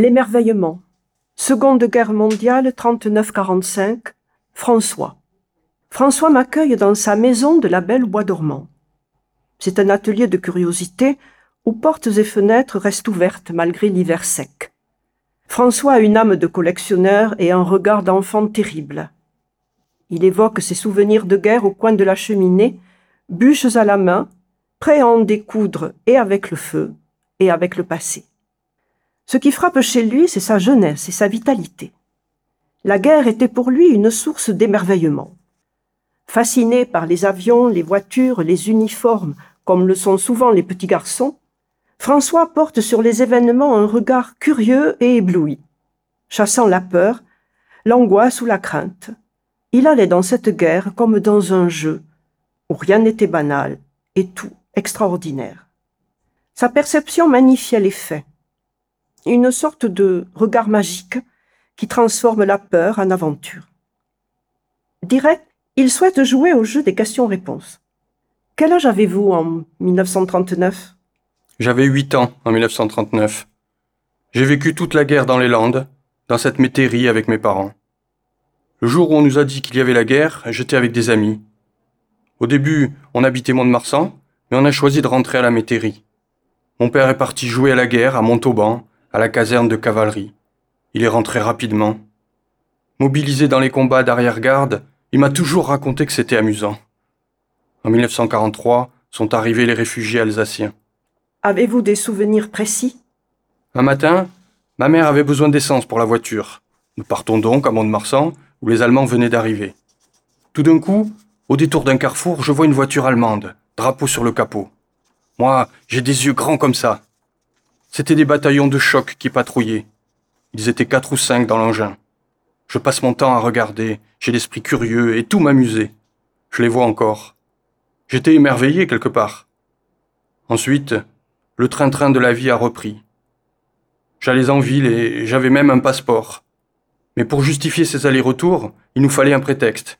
L'émerveillement. Seconde Guerre mondiale 39-45. François. François m'accueille dans sa maison de la Belle Bois dormant. C'est un atelier de curiosité où portes et fenêtres restent ouvertes malgré l'hiver sec. François a une âme de collectionneur et un regard d'enfant terrible. Il évoque ses souvenirs de guerre au coin de la cheminée, bûches à la main, prêt à en découdre et avec le feu et avec le passé. Ce qui frappe chez lui, c'est sa jeunesse et sa vitalité. La guerre était pour lui une source d'émerveillement. Fasciné par les avions, les voitures, les uniformes, comme le sont souvent les petits garçons, François porte sur les événements un regard curieux et ébloui. Chassant la peur, l'angoisse ou la crainte, il allait dans cette guerre comme dans un jeu, où rien n'était banal et tout extraordinaire. Sa perception magnifiait les faits, une sorte de regard magique qui transforme la peur en aventure. Direct, il souhaite jouer au jeu des questions-réponses. Quel âge avez-vous en 1939 J'avais huit ans en 1939. J'ai vécu toute la guerre dans les Landes, dans cette métairie avec mes parents. Le jour où on nous a dit qu'il y avait la guerre, j'étais avec des amis. Au début, on habitait Mont-de-Marsan, mais on a choisi de rentrer à la métairie. Mon père est parti jouer à la guerre à Montauban, à la caserne de cavalerie. Il est rentré rapidement. Mobilisé dans les combats d'arrière-garde, il m'a toujours raconté que c'était amusant. En 1943 sont arrivés les réfugiés alsaciens. Avez-vous des souvenirs précis? Un matin, ma mère avait besoin d'essence pour la voiture. Nous partons donc à Mont-de-Marsan, où les Allemands venaient d'arriver. Tout d'un coup, au détour d'un carrefour, je vois une voiture allemande, drapeau sur le capot. Moi, j'ai des yeux grands comme ça. C'étaient des bataillons de choc qui patrouillaient. Ils étaient quatre ou cinq dans l'engin. Je passe mon temps à regarder, j'ai l'esprit curieux et tout m'amusait. Je les vois encore. J'étais émerveillé quelque part. Ensuite, le train-train de la vie a repris. J'allais en ville et j'avais même un passeport. Mais pour justifier ces allers-retours, il nous fallait un prétexte.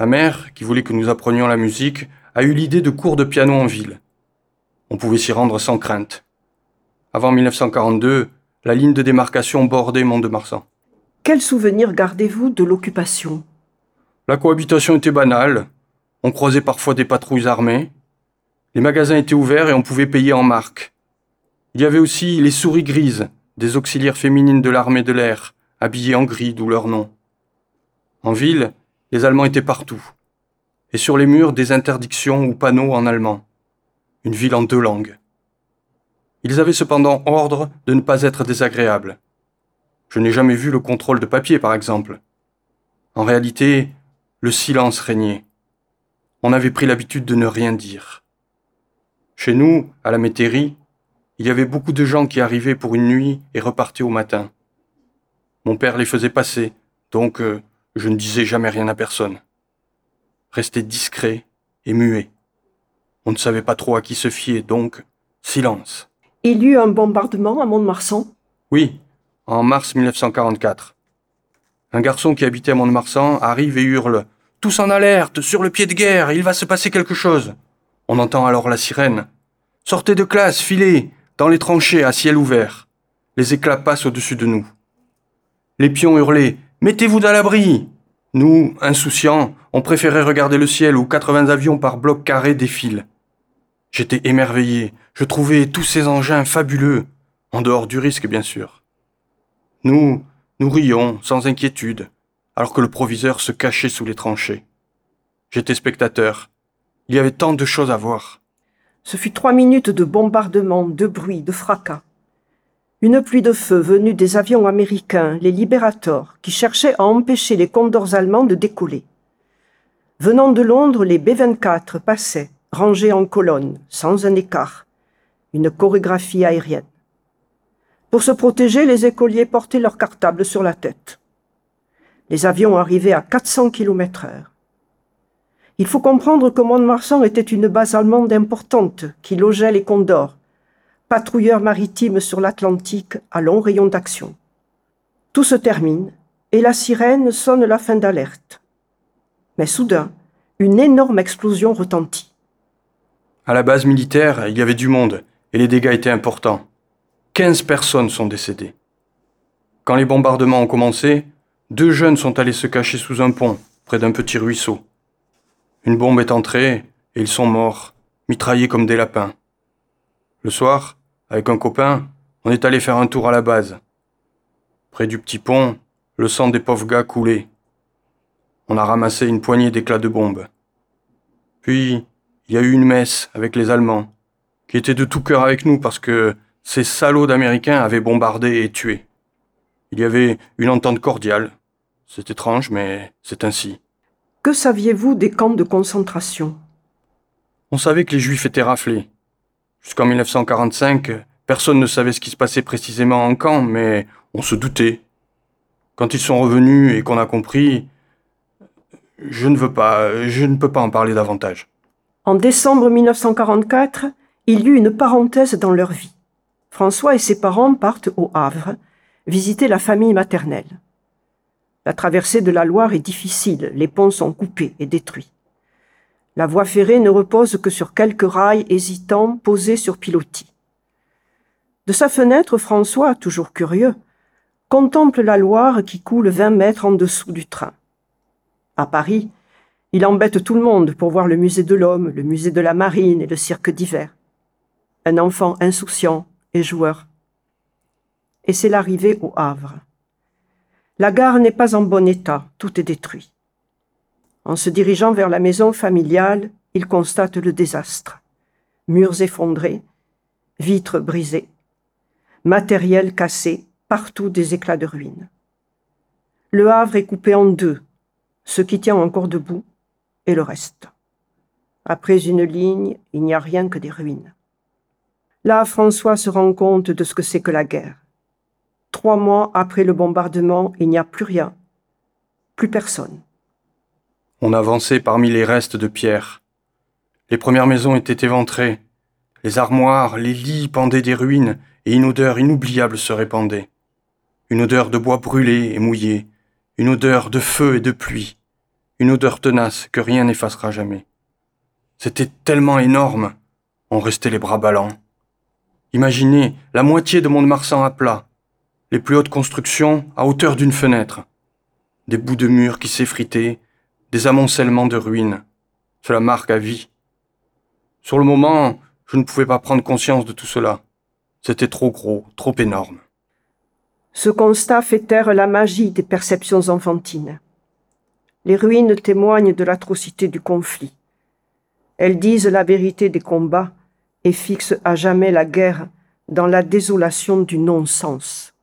Ma mère, qui voulait que nous apprenions la musique, a eu l'idée de cours de piano en ville. On pouvait s'y rendre sans crainte. Avant 1942, la ligne de démarcation bordait Mont-de-Marsan. Quel souvenir gardez-vous de l'occupation? La cohabitation était banale. On croisait parfois des patrouilles armées. Les magasins étaient ouverts et on pouvait payer en marques. Il y avait aussi les souris grises, des auxiliaires féminines de l'armée de l'air, habillées en gris d'où leur nom. En ville, les Allemands étaient partout. Et sur les murs, des interdictions ou panneaux en allemand. Une ville en deux langues. Ils avaient cependant ordre de ne pas être désagréables. Je n'ai jamais vu le contrôle de papier, par exemple. En réalité, le silence régnait. On avait pris l'habitude de ne rien dire. Chez nous, à la métairie, il y avait beaucoup de gens qui arrivaient pour une nuit et repartaient au matin. Mon père les faisait passer, donc euh, je ne disais jamais rien à personne. Restais discret et muet. On ne savait pas trop à qui se fier, donc silence. Il y eut un bombardement à Mont-de-Marsan Oui, en mars 1944. Un garçon qui habitait à Mont-de-Marsan arrive et hurle Tous en alerte, sur le pied de guerre, il va se passer quelque chose. On entend alors la sirène. Sortez de classe, filez, dans les tranchées à ciel ouvert. Les éclats passent au-dessus de nous. Les pions hurlaient Mettez-vous dans l'abri Nous, insouciants, on préférait regarder le ciel où 80 avions par bloc carré défilent. J'étais émerveillé, je trouvais tous ces engins fabuleux, en dehors du risque bien sûr. Nous, nous rions sans inquiétude, alors que le proviseur se cachait sous les tranchées. J'étais spectateur. Il y avait tant de choses à voir. Ce fut trois minutes de bombardement, de bruit, de fracas. Une pluie de feu venue des avions américains, les Liberators, qui cherchaient à empêcher les condors allemands de décoller. Venant de Londres, les B-24 passaient, rangés en colonne, sans un écart, une chorégraphie aérienne. Pour se protéger, les écoliers portaient leurs cartables sur la tête. Les avions arrivaient à 400 km heure. Il faut comprendre que Mont-de-Marsan était une base allemande importante qui logeait les Condors, patrouilleurs maritimes sur l'Atlantique à long rayon d'action. Tout se termine et la sirène sonne la fin d'alerte. Mais soudain, une énorme explosion retentit. À la base militaire, il y avait du monde et les dégâts étaient importants. Quinze personnes sont décédées. Quand les bombardements ont commencé, deux jeunes sont allés se cacher sous un pont, près d'un petit ruisseau. Une bombe est entrée et ils sont morts, mitraillés comme des lapins. Le soir, avec un copain, on est allé faire un tour à la base. Près du petit pont, le sang des pauvres coulait. On a ramassé une poignée d'éclats de bombes. Puis, il y a eu une messe avec les Allemands, qui étaient de tout cœur avec nous parce que ces salauds d'Américains avaient bombardé et tué. Il y avait une entente cordiale. C'est étrange, mais c'est ainsi. Que saviez-vous des camps de concentration? On savait que les Juifs étaient raflés. Jusqu'en 1945, personne ne savait ce qui se passait précisément en camp, mais on se doutait. Quand ils sont revenus et qu'on a compris, je ne veux pas, je ne peux pas en parler davantage. En décembre 1944, il y eut une parenthèse dans leur vie. François et ses parents partent au Havre, visiter la famille maternelle. La traversée de la Loire est difficile, les ponts sont coupés et détruits. La voie ferrée ne repose que sur quelques rails hésitants posés sur pilotis. De sa fenêtre, François, toujours curieux, contemple la Loire qui coule vingt mètres en dessous du train. À Paris, il embête tout le monde pour voir le musée de l'homme, le musée de la marine et le cirque d'hiver. Un enfant insouciant et joueur. Et c'est l'arrivée au Havre. La gare n'est pas en bon état, tout est détruit. En se dirigeant vers la maison familiale, il constate le désastre. Murs effondrés, vitres brisées, matériel cassé, partout des éclats de ruines. Le Havre est coupé en deux, ce qui tient encore debout et le reste. Après une ligne, il n'y a rien que des ruines. Là, François se rend compte de ce que c'est que la guerre. Trois mois après le bombardement, il n'y a plus rien, plus personne. On avançait parmi les restes de pierre. Les premières maisons étaient éventrées. Les armoires, les lits pendaient des ruines et une odeur inoubliable se répandait. Une odeur de bois brûlé et mouillé, une odeur de feu et de pluie, une odeur tenace que rien n'effacera jamais. C'était tellement énorme, on restait les bras ballants. Imaginez la moitié de Mont-de-Marsan à plat, les plus hautes constructions à hauteur d'une fenêtre, des bouts de murs qui s'effritaient, des amoncellements de ruines. Cela marque à vie. Sur le moment, je ne pouvais pas prendre conscience de tout cela. C'était trop gros, trop énorme. Ce constat fait taire la magie des perceptions enfantines. Les ruines témoignent de l'atrocité du conflit. Elles disent la vérité des combats et fixe à jamais la guerre dans la désolation du non-sens.